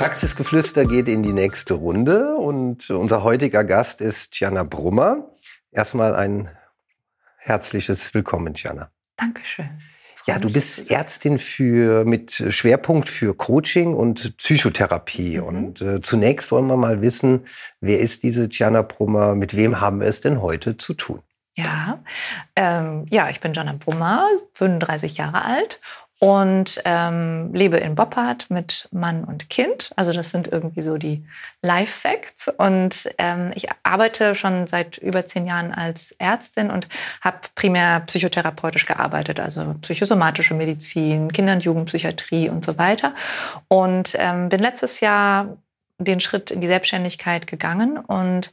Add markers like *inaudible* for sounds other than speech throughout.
Praxisgeflüster geht in die nächste Runde und unser heutiger Gast ist Gianna Brummer. Erstmal ein herzliches Willkommen, Gianna. Dankeschön. Ja, du bist Ärztin für mit Schwerpunkt für Coaching und Psychotherapie. Mhm. Und äh, zunächst wollen wir mal wissen, wer ist diese Gianna Brummer? Mit wem haben wir es denn heute zu tun? Ja, ähm, ja, ich bin Gianna Brummer, 35 Jahre alt und ähm, lebe in Boppard mit Mann und Kind. Also das sind irgendwie so die Life Facts. Und ähm, ich arbeite schon seit über zehn Jahren als Ärztin und habe primär psychotherapeutisch gearbeitet, also psychosomatische Medizin, Kinder- und Jugendpsychiatrie und so weiter. Und ähm, bin letztes Jahr den Schritt in die Selbstständigkeit gegangen und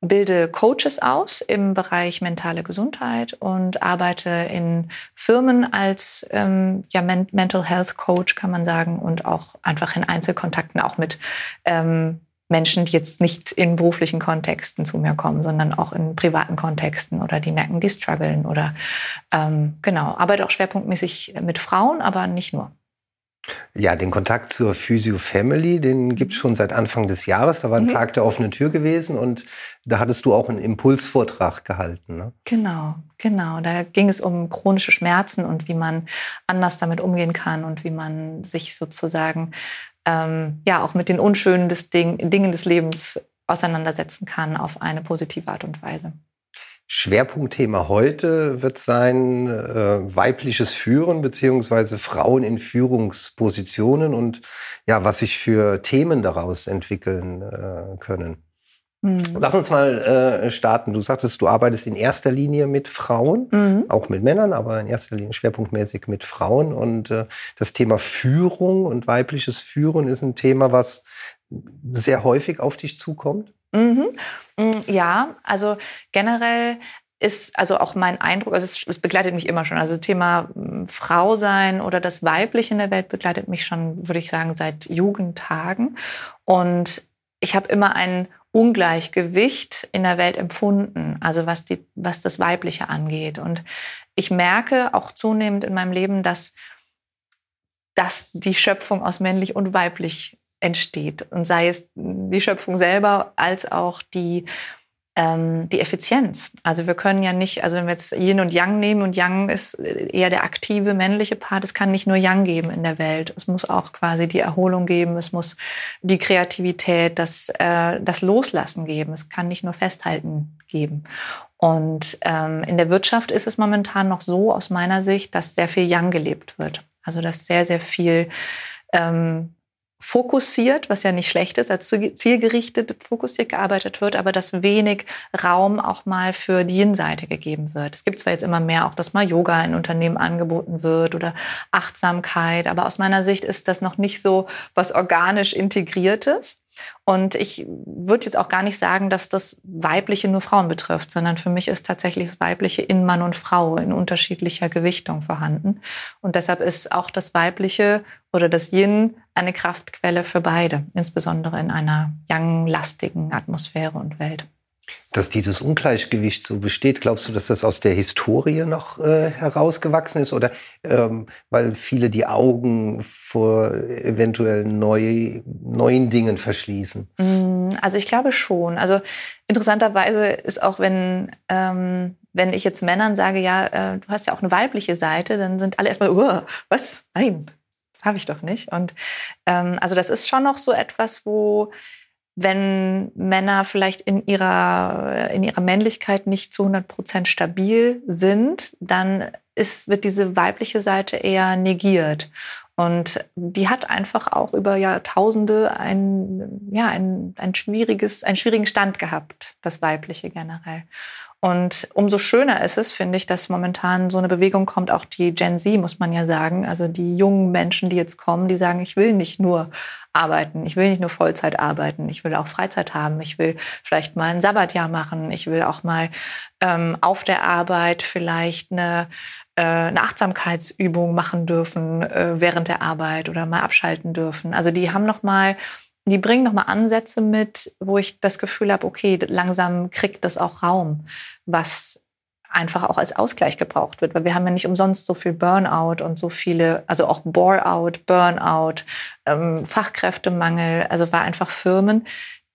bilde Coaches aus im Bereich mentale Gesundheit und arbeite in Firmen als ähm, ja, Mental Health Coach, kann man sagen, und auch einfach in Einzelkontakten auch mit ähm, Menschen, die jetzt nicht in beruflichen Kontexten zu mir kommen, sondern auch in privaten Kontexten oder die merken, die strugglen oder ähm, genau, arbeite auch schwerpunktmäßig mit Frauen, aber nicht nur. Ja, den Kontakt zur Physio Family, den gibt es schon seit Anfang des Jahres. Da war ein mhm. Tag der offenen Tür gewesen und da hattest du auch einen Impulsvortrag gehalten. Ne? Genau, genau. Da ging es um chronische Schmerzen und wie man anders damit umgehen kann und wie man sich sozusagen ähm, ja auch mit den unschönen des Ding, Dingen des Lebens auseinandersetzen kann auf eine positive Art und Weise. Schwerpunktthema heute wird sein äh, weibliches Führen beziehungsweise Frauen in Führungspositionen und ja, was sich für Themen daraus entwickeln äh, können. Mhm. Lass uns mal äh, starten. Du sagtest, du arbeitest in erster Linie mit Frauen, mhm. auch mit Männern, aber in erster Linie schwerpunktmäßig mit Frauen. Und äh, das Thema Führung und weibliches Führen ist ein Thema, was sehr häufig auf dich zukommt. Mhm. Mm, ja, also generell ist also auch mein Eindruck, also es, es, begleitet mich immer schon. Also Thema mm, Frau sein oder das Weibliche in der Welt begleitet mich schon, würde ich sagen, seit Jugendtagen. Und ich habe immer ein Ungleichgewicht in der Welt empfunden, also was, die, was das Weibliche angeht. Und ich merke auch zunehmend in meinem Leben, dass, dass die Schöpfung aus männlich und weiblich entsteht. Und sei es die Schöpfung selber als auch die, ähm, die Effizienz. Also wir können ja nicht, also wenn wir jetzt Yin und Yang nehmen und Yang ist eher der aktive männliche Part, es kann nicht nur Yang geben in der Welt. Es muss auch quasi die Erholung geben, es muss die Kreativität, das, äh, das Loslassen geben. Es kann nicht nur Festhalten geben. Und ähm, in der Wirtschaft ist es momentan noch so aus meiner Sicht, dass sehr viel Yang gelebt wird. Also dass sehr, sehr viel ähm, fokussiert, was ja nicht schlecht ist, als zielgerichtet fokussiert gearbeitet wird, aber dass wenig Raum auch mal für die Yin-Seite gegeben wird. Es gibt zwar jetzt immer mehr auch, dass mal Yoga in Unternehmen angeboten wird oder Achtsamkeit, aber aus meiner Sicht ist das noch nicht so was organisch integriertes. Und ich würde jetzt auch gar nicht sagen, dass das Weibliche nur Frauen betrifft, sondern für mich ist tatsächlich das Weibliche in Mann und Frau in unterschiedlicher Gewichtung vorhanden. Und deshalb ist auch das Weibliche oder das Yin eine Kraftquelle für beide, insbesondere in einer yang-lastigen Atmosphäre und Welt. Dass dieses Ungleichgewicht so besteht, glaubst du, dass das aus der Historie noch äh, herausgewachsen ist oder ähm, weil viele die Augen vor eventuell neu, neuen Dingen verschließen? Mm, also ich glaube schon. Also interessanterweise ist auch, wenn, ähm, wenn ich jetzt Männern sage, ja, äh, du hast ja auch eine weibliche Seite, dann sind alle erstmal, oh, was? Nein, habe ich doch nicht. Und ähm, also das ist schon noch so etwas, wo wenn Männer vielleicht in ihrer, in ihrer Männlichkeit nicht zu 100 Prozent stabil sind, dann ist, wird diese weibliche Seite eher negiert. Und die hat einfach auch über Jahrtausende ein, ja, ein, ein schwieriges, einen schwierigen Stand gehabt, das Weibliche generell. Und umso schöner ist es, finde ich, dass momentan so eine Bewegung kommt, auch die Gen Z, muss man ja sagen. Also die jungen Menschen, die jetzt kommen, die sagen, ich will nicht nur arbeiten, ich will nicht nur Vollzeit arbeiten, ich will auch Freizeit haben, ich will vielleicht mal ein Sabbatjahr machen, ich will auch mal ähm, auf der Arbeit vielleicht eine, äh, eine Achtsamkeitsübung machen dürfen äh, während der Arbeit oder mal abschalten dürfen. Also die haben noch mal die bringen nochmal Ansätze mit, wo ich das Gefühl habe, okay, langsam kriegt das auch Raum, was einfach auch als Ausgleich gebraucht wird, weil wir haben ja nicht umsonst so viel Burnout und so viele, also auch Bore-out, Burnout, ähm, Fachkräftemangel, also weil einfach Firmen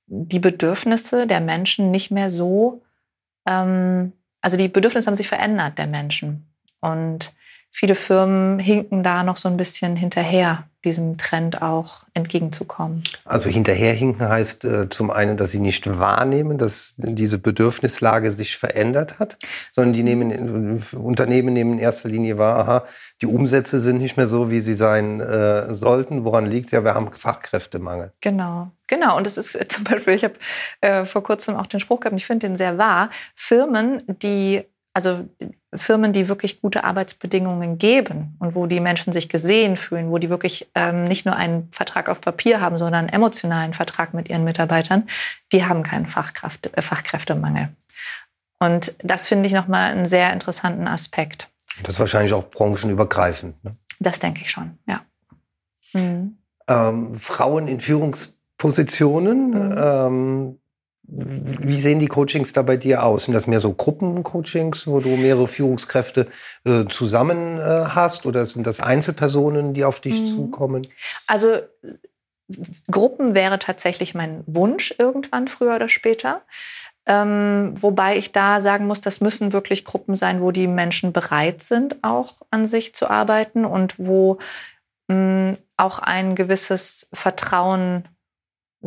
die Bedürfnisse der Menschen nicht mehr so, ähm, also die Bedürfnisse haben sich verändert der Menschen. Und viele Firmen hinken da noch so ein bisschen hinterher diesem Trend auch entgegenzukommen. Also hinterherhinken heißt äh, zum einen, dass sie nicht wahrnehmen, dass diese Bedürfnislage sich verändert hat, sondern die nehmen, Unternehmen nehmen in erster Linie wahr, aha, die Umsätze sind nicht mehr so, wie sie sein äh, sollten. Woran liegt es? Ja, wir haben Fachkräftemangel. Genau. Genau, und es ist *laughs* zum Beispiel, ich habe äh, vor kurzem auch den Spruch gehabt, ich finde den sehr wahr, Firmen, die also Firmen, die wirklich gute Arbeitsbedingungen geben und wo die Menschen sich gesehen fühlen, wo die wirklich ähm, nicht nur einen Vertrag auf Papier haben, sondern einen emotionalen Vertrag mit ihren Mitarbeitern, die haben keinen Fachkraft, äh, Fachkräftemangel. Und das finde ich nochmal einen sehr interessanten Aspekt. Das ist wahrscheinlich auch branchenübergreifend. Ne? Das denke ich schon, ja. Mhm. Ähm, Frauen in Führungspositionen. Mhm. Ähm, wie sehen die Coachings da bei dir aus? Sind das mehr so Gruppencoachings, wo du mehrere Führungskräfte äh, zusammen äh, hast oder sind das Einzelpersonen, die auf dich mhm. zukommen? Also Gruppen wäre tatsächlich mein Wunsch irgendwann früher oder später. Ähm, wobei ich da sagen muss, das müssen wirklich Gruppen sein, wo die Menschen bereit sind, auch an sich zu arbeiten und wo mh, auch ein gewisses Vertrauen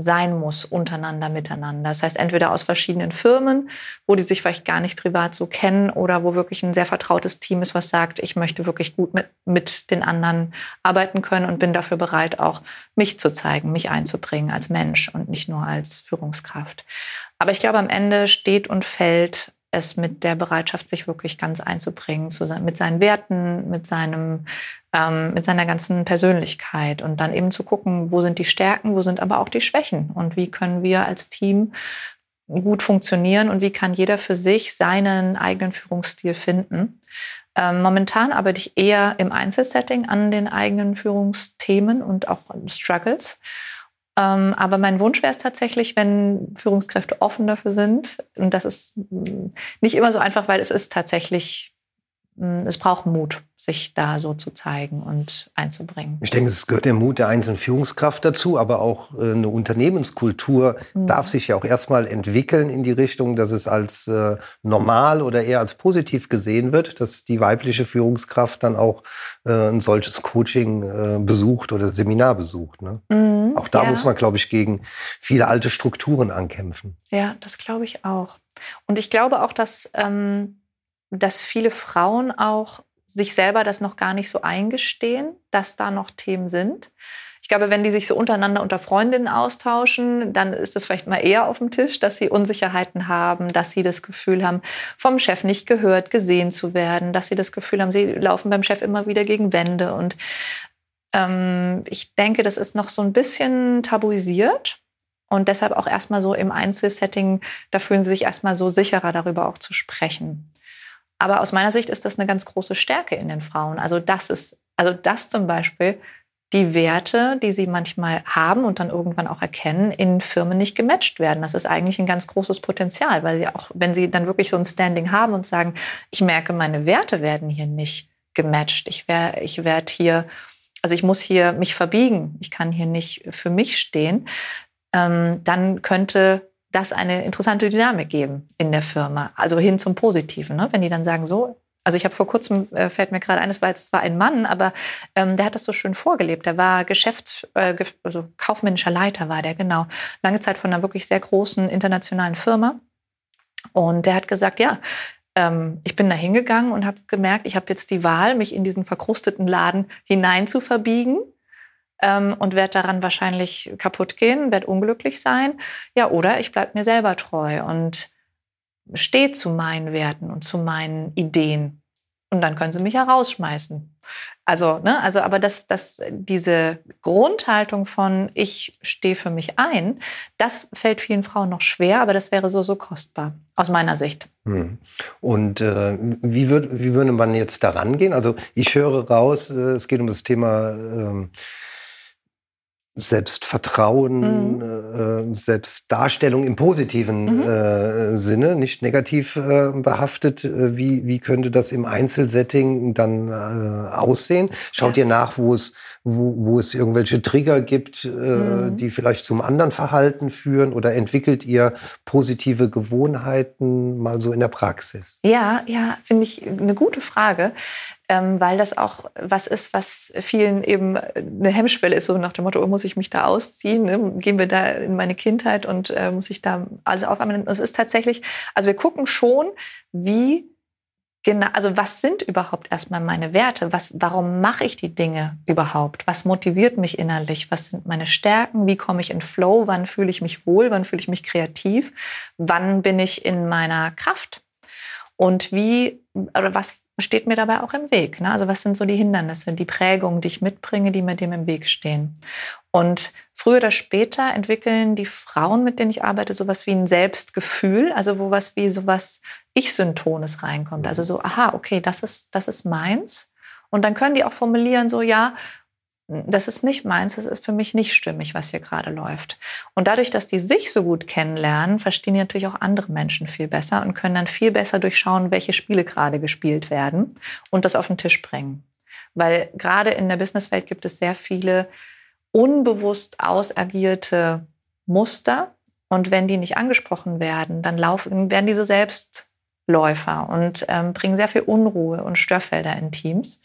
sein muss untereinander, miteinander. Das heißt, entweder aus verschiedenen Firmen, wo die sich vielleicht gar nicht privat so kennen oder wo wirklich ein sehr vertrautes Team ist, was sagt, ich möchte wirklich gut mit, mit den anderen arbeiten können und bin dafür bereit, auch mich zu zeigen, mich einzubringen als Mensch und nicht nur als Führungskraft. Aber ich glaube, am Ende steht und fällt es mit der Bereitschaft, sich wirklich ganz einzubringen, zu, mit seinen Werten, mit, seinem, ähm, mit seiner ganzen Persönlichkeit und dann eben zu gucken, wo sind die Stärken, wo sind aber auch die Schwächen und wie können wir als Team gut funktionieren und wie kann jeder für sich seinen eigenen Führungsstil finden. Ähm, momentan arbeite ich eher im Einzelsetting an den eigenen Führungsthemen und auch Struggles aber mein Wunsch wäre es tatsächlich, wenn Führungskräfte offen dafür sind. Und das ist mm, nicht immer so einfach, weil es ist tatsächlich, es braucht Mut sich da so zu zeigen und einzubringen. Ich denke, es gehört der Mut der einzelnen Führungskraft dazu, aber auch äh, eine Unternehmenskultur mhm. darf sich ja auch erstmal entwickeln in die Richtung, dass es als äh, normal oder eher als positiv gesehen wird, dass die weibliche Führungskraft dann auch äh, ein solches Coaching äh, besucht oder Seminar besucht. Ne? Mhm, auch da ja. muss man, glaube ich, gegen viele alte Strukturen ankämpfen. Ja, das glaube ich auch. Und ich glaube auch, dass, ähm, dass viele Frauen auch sich selber das noch gar nicht so eingestehen, dass da noch Themen sind. Ich glaube, wenn die sich so untereinander unter Freundinnen austauschen, dann ist das vielleicht mal eher auf dem Tisch, dass sie Unsicherheiten haben, dass sie das Gefühl haben, vom Chef nicht gehört, gesehen zu werden, dass sie das Gefühl haben, sie laufen beim Chef immer wieder gegen Wände. Und ähm, ich denke, das ist noch so ein bisschen tabuisiert. Und deshalb auch erstmal so im Einzelsetting, da fühlen sie sich erstmal so sicherer darüber auch zu sprechen. Aber aus meiner Sicht ist das eine ganz große Stärke in den Frauen. Also das ist, also das zum Beispiel, die Werte, die sie manchmal haben und dann irgendwann auch erkennen, in Firmen nicht gematcht werden. Das ist eigentlich ein ganz großes Potenzial, weil sie auch, wenn sie dann wirklich so ein Standing haben und sagen, ich merke, meine Werte werden hier nicht gematcht. Ich werde ich werd hier, also ich muss hier mich verbiegen. Ich kann hier nicht für mich stehen. Ähm, dann könnte das eine interessante Dynamik geben in der Firma, also hin zum Positiven. Ne? Wenn die dann sagen, so, also ich habe vor kurzem, äh, fällt mir gerade ein, es war, es war ein Mann, aber ähm, der hat das so schön vorgelebt. Der war Geschäfts-, äh, also kaufmännischer Leiter war der, genau. Lange Zeit von einer wirklich sehr großen internationalen Firma. Und der hat gesagt, ja, ähm, ich bin da hingegangen und habe gemerkt, ich habe jetzt die Wahl, mich in diesen verkrusteten Laden hinein zu verbiegen ähm, und werde daran wahrscheinlich kaputt gehen, werde unglücklich sein. Ja, oder ich bleibe mir selber treu. Und stehe zu meinen Werten und zu meinen Ideen. Und dann können sie mich ja rausschmeißen. Also, ne, also, aber das, das, diese Grundhaltung von ich stehe für mich ein, das fällt vielen Frauen noch schwer, aber das wäre so, so kostbar, aus meiner Sicht. Hm. Und äh, wie, würd, wie würde man jetzt daran gehen? Also ich höre raus, äh, es geht um das Thema äh, Selbstvertrauen, mhm. äh, Selbstdarstellung im positiven mhm. äh, Sinne, nicht negativ äh, behaftet. Äh, wie, wie könnte das im Einzelsetting dann äh, aussehen? Schaut ja. ihr nach, wo es, wo, wo es irgendwelche Trigger gibt, äh, mhm. die vielleicht zum anderen Verhalten führen oder entwickelt ihr positive Gewohnheiten mal so in der Praxis? Ja, ja, finde ich eine gute Frage ähm, weil das auch was ist, was vielen eben eine Hemmschwelle ist, so nach dem Motto, muss ich mich da ausziehen? Ne? Gehen wir da in meine Kindheit und äh, muss ich da alles aufarbeiten? Es ist tatsächlich, also wir gucken schon, wie genau, also was sind überhaupt erstmal meine Werte? Was, warum mache ich die Dinge überhaupt? Was motiviert mich innerlich? Was sind meine Stärken? Wie komme ich in Flow? Wann fühle ich mich wohl? Wann fühle ich mich kreativ? Wann bin ich in meiner Kraft? Und wie, oder was steht mir dabei auch im Weg? Ne? Also was sind so die Hindernisse, die Prägungen, die ich mitbringe, die mir dem im Weg stehen? Und früher oder später entwickeln die Frauen, mit denen ich arbeite, sowas wie ein Selbstgefühl, also wo was wie sowas Ich-Syntones reinkommt. Also so, aha, okay, das ist, das ist meins. Und dann können die auch formulieren, so, ja, das ist nicht meins, das ist für mich nicht stimmig, was hier gerade läuft. Und dadurch, dass die sich so gut kennenlernen, verstehen die natürlich auch andere Menschen viel besser und können dann viel besser durchschauen, welche Spiele gerade gespielt werden und das auf den Tisch bringen. Weil gerade in der Businesswelt gibt es sehr viele unbewusst ausagierte Muster. Und wenn die nicht angesprochen werden, dann laufen, werden die so Selbstläufer und ähm, bringen sehr viel Unruhe und Störfelder in Teams.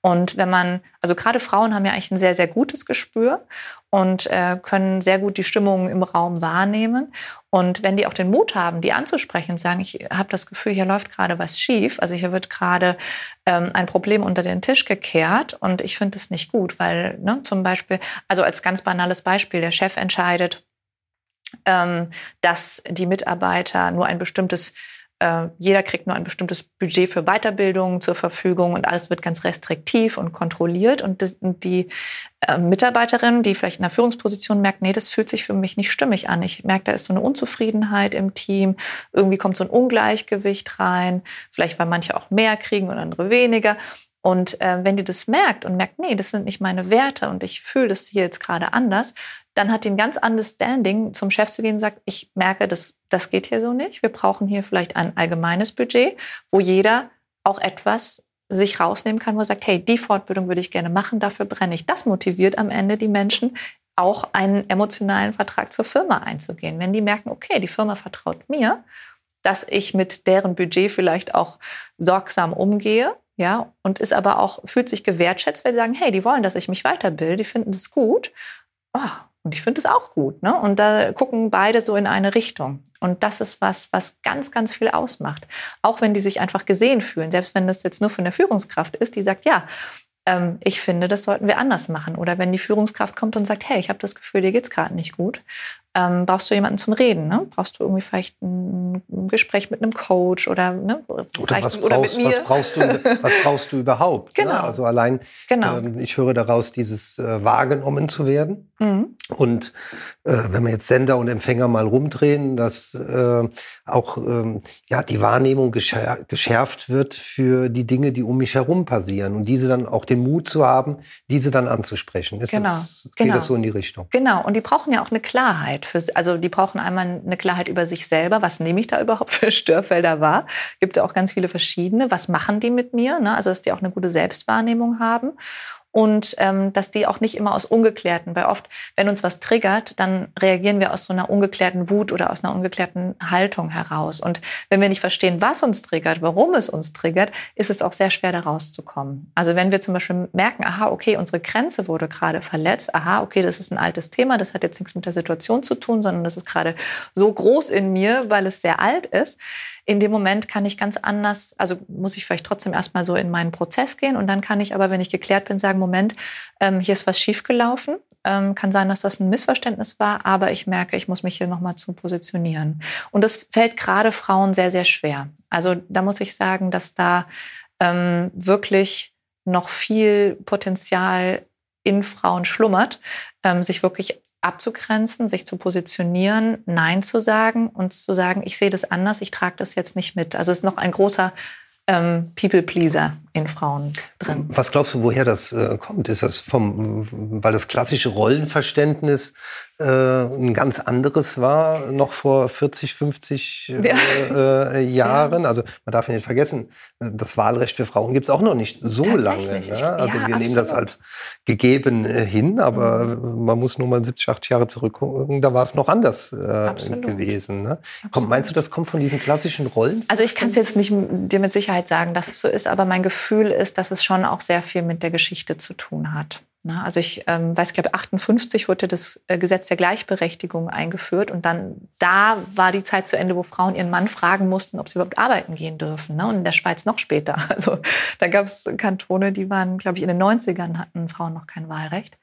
Und wenn man, also gerade Frauen haben ja eigentlich ein sehr, sehr gutes Gespür und äh, können sehr gut die Stimmung im Raum wahrnehmen. Und wenn die auch den Mut haben, die anzusprechen und sagen, ich habe das Gefühl, hier läuft gerade was schief, also hier wird gerade ähm, ein Problem unter den Tisch gekehrt und ich finde es nicht gut, weil ne, zum Beispiel, also als ganz banales Beispiel, der Chef entscheidet, ähm, dass die Mitarbeiter nur ein bestimmtes äh, jeder kriegt nur ein bestimmtes Budget für Weiterbildung zur Verfügung und alles wird ganz restriktiv und kontrolliert. Und, und die äh, Mitarbeiterin, die vielleicht in einer Führungsposition merkt, nee, das fühlt sich für mich nicht stimmig an. Ich merke, da ist so eine Unzufriedenheit im Team. Irgendwie kommt so ein Ungleichgewicht rein. Vielleicht, weil manche auch mehr kriegen und andere weniger. Und äh, wenn die das merkt und merkt, nee, das sind nicht meine Werte und ich fühle das hier jetzt gerade anders, dann hat die ein ganz anderes Standing, zum Chef zu gehen und sagt, ich merke, das, das geht hier so nicht. Wir brauchen hier vielleicht ein allgemeines Budget, wo jeder auch etwas sich rausnehmen kann, wo er sagt, hey, die Fortbildung würde ich gerne machen, dafür brenne ich. Das motiviert am Ende die Menschen, auch einen emotionalen Vertrag zur Firma einzugehen. Wenn die merken, okay, die Firma vertraut mir, dass ich mit deren Budget vielleicht auch sorgsam umgehe, ja, und ist aber auch, fühlt sich gewertschätzt, weil sie sagen, hey, die wollen, dass ich mich weiterbilde, die finden das gut. Oh, und ich finde es auch gut. Ne? Und da gucken beide so in eine Richtung. Und das ist was, was ganz, ganz viel ausmacht. Auch wenn die sich einfach gesehen fühlen, selbst wenn das jetzt nur von der Führungskraft ist, die sagt, ja, ähm, ich finde, das sollten wir anders machen. Oder wenn die Führungskraft kommt und sagt, hey, ich habe das Gefühl, dir geht es gerade nicht gut, ähm, brauchst du jemanden zum Reden. Ne? Brauchst du irgendwie vielleicht ein Gespräch mit einem Coach oder, ne? oder, was, oder brauchst, mit mir. Was brauchst du, was brauchst du überhaupt? Genau. Ne? Also allein, genau. ähm, ich höre daraus, dieses äh, wahrgenommen zu werden. Mhm. Und äh, wenn wir jetzt Sender und Empfänger mal rumdrehen, dass äh, auch ähm, ja, die Wahrnehmung geschär geschärft wird für die Dinge, die um mich herum passieren. Und diese dann auch den Mut zu haben, diese dann anzusprechen. Ist genau. Das, geht genau. das so in die Richtung? Genau. Und die brauchen ja auch eine Klarheit. Für, also die brauchen einmal eine Klarheit über sich selber. Was nehme ich da überhaupt *laughs* für Störfelder wahr? Gibt ja auch ganz viele verschiedene. Was machen die mit mir? Ne? Also dass die auch eine gute Selbstwahrnehmung haben und ähm, dass die auch nicht immer aus ungeklärten, weil oft, wenn uns was triggert, dann reagieren wir aus so einer ungeklärten Wut oder aus einer ungeklärten Haltung heraus. Und wenn wir nicht verstehen, was uns triggert, warum es uns triggert, ist es auch sehr schwer, da rauszukommen. Also wenn wir zum Beispiel merken, aha, okay, unsere Grenze wurde gerade verletzt, aha, okay, das ist ein altes Thema, das hat jetzt nichts mit der Situation zu tun, sondern das ist gerade so groß in mir, weil es sehr alt ist, in dem Moment kann ich ganz anders, also muss ich vielleicht trotzdem erstmal so in meinen Prozess gehen und dann kann ich aber, wenn ich geklärt bin, sagen, Moment, ähm, hier ist was schiefgelaufen ähm, kann sein, dass das ein Missverständnis war, aber ich merke, ich muss mich hier nochmal zu positionieren. Und das fällt gerade Frauen sehr, sehr schwer. Also da muss ich sagen, dass da ähm, wirklich noch viel Potenzial in Frauen schlummert, ähm, sich wirklich abzugrenzen, sich zu positionieren, Nein zu sagen und zu sagen, ich sehe das anders, ich trage das jetzt nicht mit. Also es ist noch ein großer ähm, People-Pleaser in Frauen drin. Was glaubst du, woher das äh, kommt? Ist das vom, weil das klassische Rollenverständnis äh, ein ganz anderes war, noch vor 40, 50 äh, ja. äh, *laughs* Jahren? Ja. Also man darf nicht vergessen, das Wahlrecht für Frauen gibt es auch noch nicht so lange. Ne? Also ja, wir absolut. nehmen das als gegeben äh, hin, aber mhm. man muss nur mal 70, 80 Jahre zurückgucken, da war es noch anders äh, gewesen. Ne? Komm, meinst du, das kommt von diesen klassischen Rollen? Also ich kann es jetzt nicht dir mit Sicherheit sagen, dass es so ist, aber mein Gefühl ist, dass es schon auch sehr viel mit der Geschichte zu tun hat. Ne? Also ich ähm, weiß, ich glaube, 58 wurde das äh, Gesetz der Gleichberechtigung eingeführt und dann da war die Zeit zu Ende, wo Frauen ihren Mann fragen mussten, ob sie überhaupt arbeiten gehen dürfen. Ne? Und in der Schweiz noch später. *laughs* Also da gab es Kantone, die waren, glaube ich, in den 90ern hatten Frauen noch kein Wahlrecht.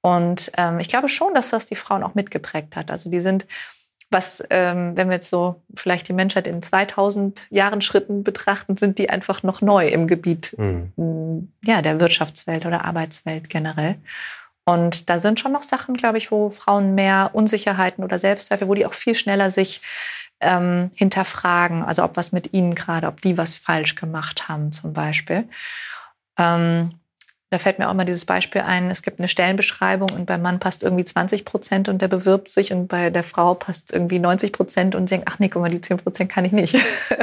Und ähm, ich glaube schon, dass das die Frauen auch mitgeprägt hat. Also die sind was, ähm, wenn wir jetzt so vielleicht die Menschheit in 2000 Jahren Schritten betrachten, sind die einfach noch neu im Gebiet mhm. ja, der Wirtschaftswelt oder Arbeitswelt generell. Und da sind schon noch Sachen, glaube ich, wo Frauen mehr Unsicherheiten oder Selbstzweifel, wo die auch viel schneller sich ähm, hinterfragen, also ob was mit ihnen gerade, ob die was falsch gemacht haben zum Beispiel. Ähm, da fällt mir auch mal dieses Beispiel ein, es gibt eine Stellenbeschreibung und beim Mann passt irgendwie 20 Prozent und der bewirbt sich und bei der Frau passt irgendwie 90 Prozent und sie denkt, ach nee, guck mal, die 10 Prozent kann ich nicht.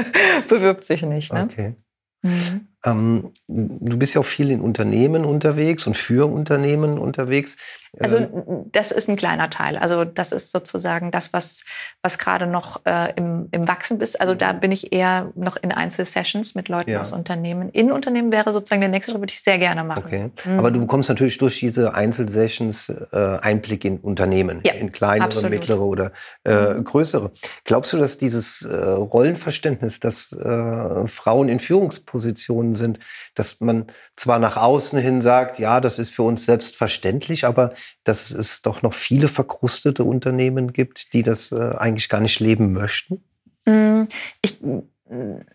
*laughs* bewirbt sich nicht. Ne? Okay. Mhm. Ähm, du bist ja auch viel in Unternehmen unterwegs und für Unternehmen unterwegs. Also äh, das ist ein kleiner Teil. Also das ist sozusagen das, was, was gerade noch äh, im, im Wachsen ist. Also da bin ich eher noch in Einzelsessions mit Leuten ja. aus Unternehmen. In Unternehmen wäre sozusagen der nächste Schritt, würde ich sehr gerne machen. Okay. Mhm. Aber du bekommst natürlich durch diese Einzelsessions äh, Einblick in Unternehmen, ja, in kleinere, absolut. mittlere oder äh, mhm. größere. Glaubst du, dass dieses äh, Rollenverständnis, dass äh, Frauen in Führungspositionen gebunden sind, dass man zwar nach außen hin sagt, ja, das ist für uns selbstverständlich, aber dass es doch noch viele verkrustete Unternehmen gibt, die das äh, eigentlich gar nicht leben möchten? Mm, ich,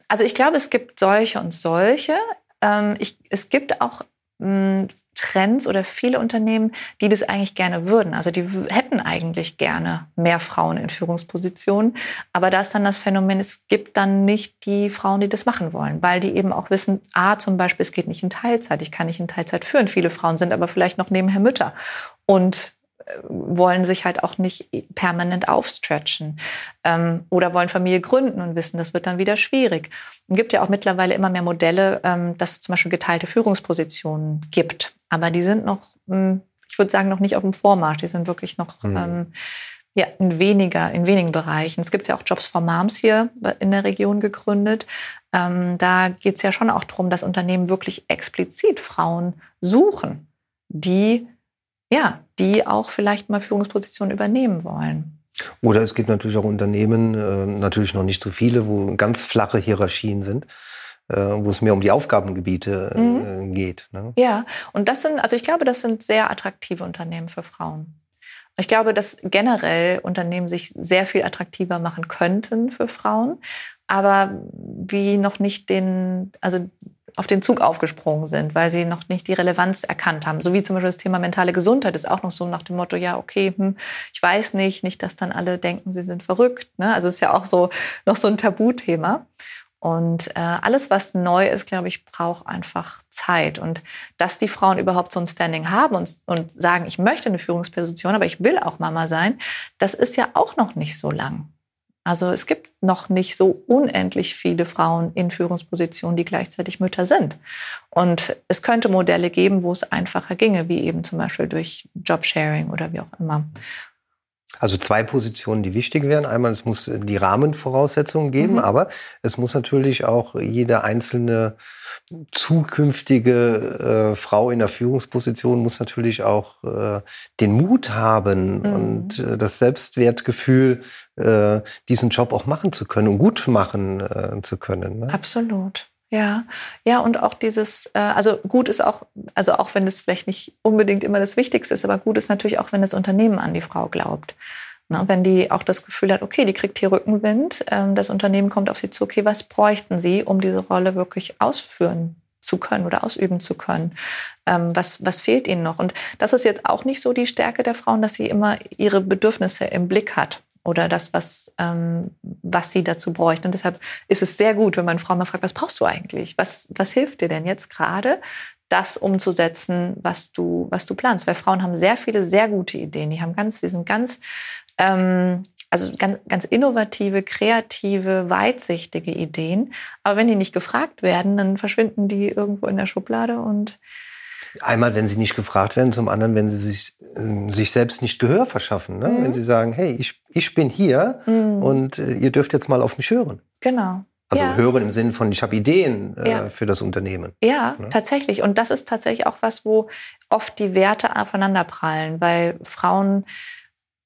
also ich glaube, es gibt solche und solche. Ähm, ich, es gibt auch mm, Trends oder viele Unternehmen, die das eigentlich gerne würden. Also die hätten eigentlich gerne mehr Frauen in Führungspositionen. Aber da ist dann das Phänomen, es gibt dann nicht die Frauen, die das machen wollen, weil die eben auch wissen, ah, zum Beispiel, es geht nicht in Teilzeit, ich kann nicht in Teilzeit führen. Viele Frauen sind aber vielleicht noch nebenher Mütter und wollen sich halt auch nicht permanent aufstretchen ähm, oder wollen Familie gründen und wissen, das wird dann wieder schwierig. Es gibt ja auch mittlerweile immer mehr Modelle, ähm, dass es zum Beispiel geteilte Führungspositionen gibt. Aber die sind noch, hm, ich würde sagen, noch nicht auf dem Vormarsch. Die sind wirklich noch mhm. ähm, ja, in weniger, in wenigen Bereichen. Es gibt ja auch Jobs for Moms hier in der Region gegründet. Ähm, da geht es ja schon auch darum, dass Unternehmen wirklich explizit Frauen suchen, die ja, die auch vielleicht mal Führungspositionen übernehmen wollen. Oder es gibt natürlich auch Unternehmen, äh, natürlich noch nicht so viele, wo ganz flache Hierarchien sind, äh, wo es mehr um die Aufgabengebiete äh, mhm. geht. Ne? Ja, und das sind, also ich glaube, das sind sehr attraktive Unternehmen für Frauen. Ich glaube, dass generell Unternehmen sich sehr viel attraktiver machen könnten für Frauen, aber wie noch nicht den, also auf den Zug aufgesprungen sind, weil sie noch nicht die Relevanz erkannt haben. So wie zum Beispiel das Thema mentale Gesundheit ist auch noch so nach dem Motto, ja, okay, hm, ich weiß nicht, nicht, dass dann alle denken, sie sind verrückt. Ne? Also es ist ja auch so noch so ein Tabuthema. Und äh, alles, was neu ist, glaube ich, braucht einfach Zeit. Und dass die Frauen überhaupt so ein Standing haben und, und sagen, ich möchte eine Führungsposition, aber ich will auch Mama sein, das ist ja auch noch nicht so lang. Also es gibt noch nicht so unendlich viele Frauen in Führungspositionen, die gleichzeitig Mütter sind. Und es könnte Modelle geben, wo es einfacher ginge, wie eben zum Beispiel durch Jobsharing oder wie auch immer. Also zwei Positionen, die wichtig wären. Einmal, es muss die Rahmenvoraussetzungen geben, mhm. aber es muss natürlich auch jede einzelne zukünftige äh, Frau in der Führungsposition muss natürlich auch äh, den Mut haben mhm. und äh, das Selbstwertgefühl, äh, diesen Job auch machen zu können und gut machen äh, zu können. Ne? Absolut. Ja, ja, und auch dieses, äh, also gut ist auch, also auch wenn das vielleicht nicht unbedingt immer das Wichtigste ist, aber gut ist natürlich auch, wenn das Unternehmen an die Frau glaubt. Ne, wenn die auch das Gefühl hat, okay, die kriegt hier Rückenwind, ähm, das Unternehmen kommt auf sie zu, okay, was bräuchten sie, um diese Rolle wirklich ausführen zu können oder ausüben zu können. Ähm, was, was fehlt ihnen noch? Und das ist jetzt auch nicht so die Stärke der Frauen, dass sie immer ihre Bedürfnisse im Blick hat oder das, was, ähm, was sie dazu bräuchten. Und deshalb ist es sehr gut, wenn man Frauen mal fragt, was brauchst du eigentlich? Was, was hilft dir denn jetzt gerade, das umzusetzen, was du, was du planst? Weil Frauen haben sehr viele sehr gute Ideen. Die haben ganz, die sind ganz ähm, also ganz, ganz innovative, kreative, weitsichtige Ideen. Aber wenn die nicht gefragt werden, dann verschwinden die irgendwo in der Schublade und Einmal, wenn sie nicht gefragt werden, zum anderen, wenn sie sich, äh, sich selbst nicht Gehör verschaffen. Ne? Mhm. Wenn sie sagen, hey, ich, ich bin hier mhm. und äh, ihr dürft jetzt mal auf mich hören. Genau. Also ja. hören im Sinne von, ich habe Ideen äh, ja. für das Unternehmen. Ja, ne? tatsächlich. Und das ist tatsächlich auch was, wo oft die Werte aufeinanderprallen, weil Frauen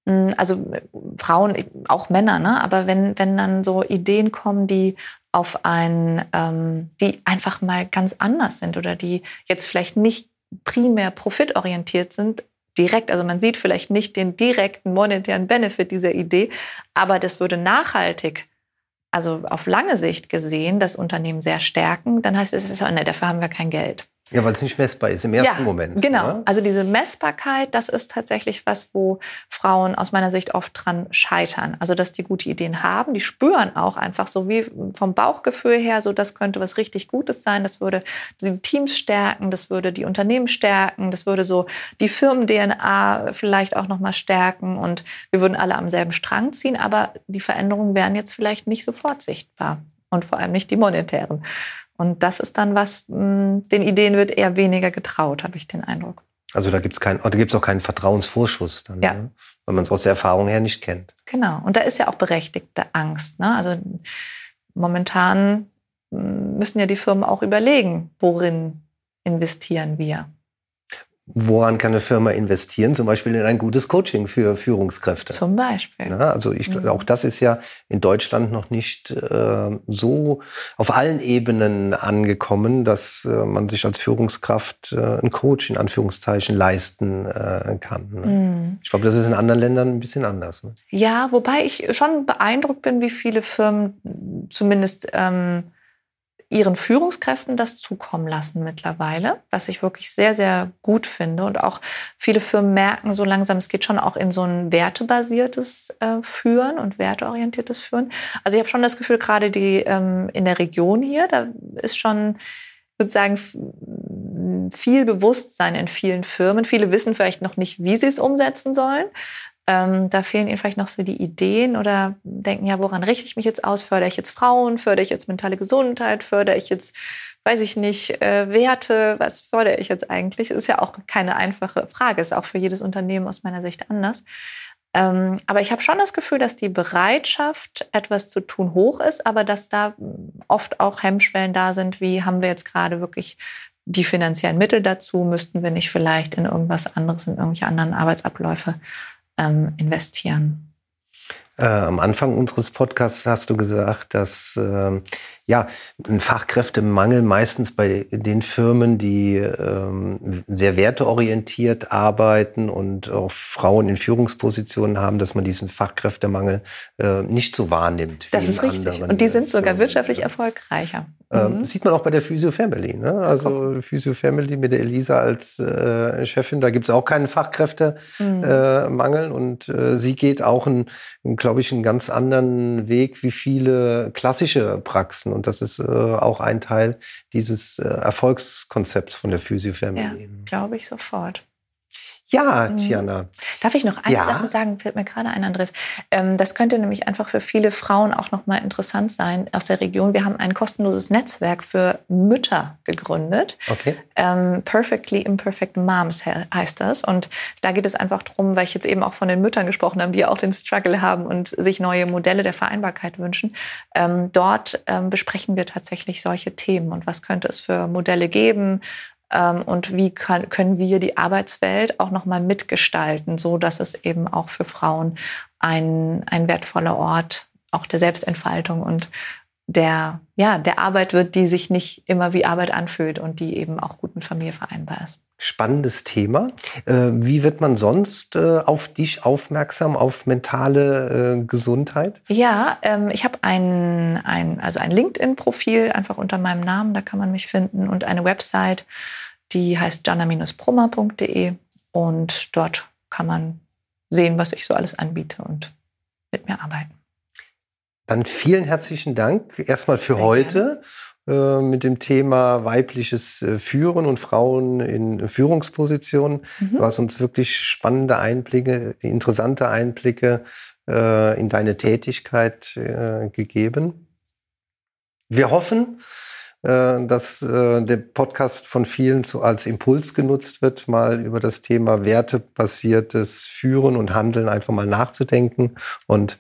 hm, also Frauen, auch Männer, ne? aber wenn, wenn dann so Ideen kommen, die auf ein, ähm, die einfach mal ganz anders sind oder die jetzt vielleicht nicht primär profitorientiert sind, direkt, also man sieht vielleicht nicht den direkten monetären Benefit dieser Idee, aber das würde nachhaltig, also auf lange Sicht gesehen, das Unternehmen sehr stärken, dann heißt es, ne, dafür haben wir kein Geld. Ja, weil es nicht messbar ist im ersten ja, Moment. Genau. Oder? Also diese Messbarkeit, das ist tatsächlich was, wo Frauen aus meiner Sicht oft dran scheitern. Also dass die gute Ideen haben, die spüren auch einfach so wie vom Bauchgefühl her, so das könnte was richtig Gutes sein. Das würde die Teams stärken, das würde die Unternehmen stärken, das würde so die Firmen-DNA vielleicht auch nochmal stärken und wir würden alle am selben Strang ziehen. Aber die Veränderungen wären jetzt vielleicht nicht sofort sichtbar und vor allem nicht die monetären. Und das ist dann was, hm, den Ideen wird eher weniger getraut, habe ich den Eindruck. Also da gibt es kein, auch keinen Vertrauensvorschuss, dann, ja. ne? weil man es aus der Erfahrung her nicht kennt. Genau. Und da ist ja auch berechtigte Angst. Ne? Also momentan hm, müssen ja die Firmen auch überlegen, worin investieren wir. Woran kann eine Firma investieren? Zum Beispiel in ein gutes Coaching für Führungskräfte. Zum Beispiel. Ja, also ich, mhm. auch das ist ja in Deutschland noch nicht äh, so auf allen Ebenen angekommen, dass äh, man sich als Führungskraft äh, ein Coach in Anführungszeichen leisten äh, kann. Ne? Mhm. Ich glaube, das ist in anderen Ländern ein bisschen anders. Ne? Ja, wobei ich schon beeindruckt bin, wie viele Firmen zumindest ähm, ihren Führungskräften das zukommen lassen mittlerweile, was ich wirklich sehr, sehr gut finde. Und auch viele Firmen merken so langsam, es geht schon auch in so ein wertebasiertes äh, Führen und werteorientiertes Führen. Also ich habe schon das Gefühl, gerade die ähm, in der Region hier, da ist schon sozusagen viel Bewusstsein in vielen Firmen. Viele wissen vielleicht noch nicht, wie sie es umsetzen sollen. Ähm, da fehlen ihnen vielleicht noch so die Ideen oder denken, ja, woran richte ich mich jetzt aus? Fördere ich jetzt Frauen? Fördere ich jetzt mentale Gesundheit? Fördere ich jetzt, weiß ich nicht, äh, Werte? Was fördere ich jetzt eigentlich? Ist ja auch keine einfache Frage, ist auch für jedes Unternehmen aus meiner Sicht anders. Ähm, aber ich habe schon das Gefühl, dass die Bereitschaft, etwas zu tun, hoch ist, aber dass da oft auch Hemmschwellen da sind, wie haben wir jetzt gerade wirklich die finanziellen Mittel dazu, müssten wir nicht vielleicht in irgendwas anderes, in irgendwelche anderen Arbeitsabläufe ähm, investieren. Äh, am Anfang unseres Podcasts hast du gesagt, dass äh, ja ein Fachkräftemangel meistens bei den Firmen, die ähm, sehr werteorientiert arbeiten und auch Frauen in Führungspositionen haben, dass man diesen Fachkräftemangel äh, nicht so wahrnimmt. Das ist richtig. Und die sind sogar wirtschaftlich erfolgreicher. Ähm, mhm. Sieht man auch bei der Physio Family. Ne? Also Physio Family mit der Elisa als äh, Chefin, da gibt es auch keinen Fachkräftemangel mhm. äh, und äh, sie geht auch, glaube ich, einen ganz anderen Weg wie viele klassische Praxen. Und das ist äh, auch ein Teil dieses äh, Erfolgskonzepts von der Physio Family. Ja, glaube ich sofort. Ja, mhm. Tiana. Darf ich noch eine ja. Sache sagen? Fällt mir gerade ein, Andres. Ähm, das könnte nämlich einfach für viele Frauen auch nochmal interessant sein aus der Region. Wir haben ein kostenloses Netzwerk für Mütter gegründet. Okay. Ähm, Perfectly Imperfect Moms heißt das. Und da geht es einfach darum, weil ich jetzt eben auch von den Müttern gesprochen habe, die auch den Struggle haben und sich neue Modelle der Vereinbarkeit wünschen. Ähm, dort besprechen wir tatsächlich solche Themen und was könnte es für Modelle geben, und wie kann, können wir die Arbeitswelt auch noch mal mitgestalten, so dass es eben auch für Frauen ein, ein wertvoller Ort auch der Selbstentfaltung und der, ja, der Arbeit wird, die sich nicht immer wie Arbeit anfühlt und die eben auch gut mit Familie vereinbar ist. Spannendes Thema. Äh, wie wird man sonst äh, auf dich aufmerksam, auf mentale äh, Gesundheit? Ja, ähm, ich habe ein, ein, also ein LinkedIn-Profil einfach unter meinem Namen, da kann man mich finden, und eine Website, die heißt jana-proma.de und dort kann man sehen, was ich so alles anbiete und mit mir arbeiten. Dann vielen herzlichen Dank erstmal für Sehr heute äh, mit dem Thema weibliches äh, Führen und Frauen in Führungspositionen. Mhm. Du hast uns wirklich spannende Einblicke, interessante Einblicke äh, in deine Tätigkeit äh, gegeben. Wir hoffen, äh, dass der Podcast von vielen so als Impuls genutzt wird, mal über das Thema wertebasiertes Führen und Handeln einfach mal nachzudenken und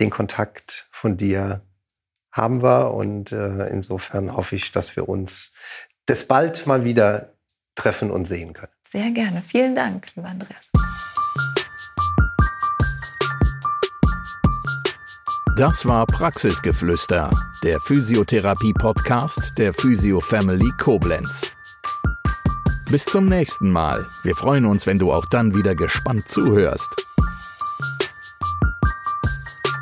den Kontakt von dir haben wir. Und äh, insofern hoffe ich, dass wir uns das bald mal wieder treffen und sehen können. Sehr gerne. Vielen Dank, lieber Andreas. Das war Praxisgeflüster, der Physiotherapie-Podcast der Physio Family Koblenz. Bis zum nächsten Mal. Wir freuen uns, wenn du auch dann wieder gespannt zuhörst.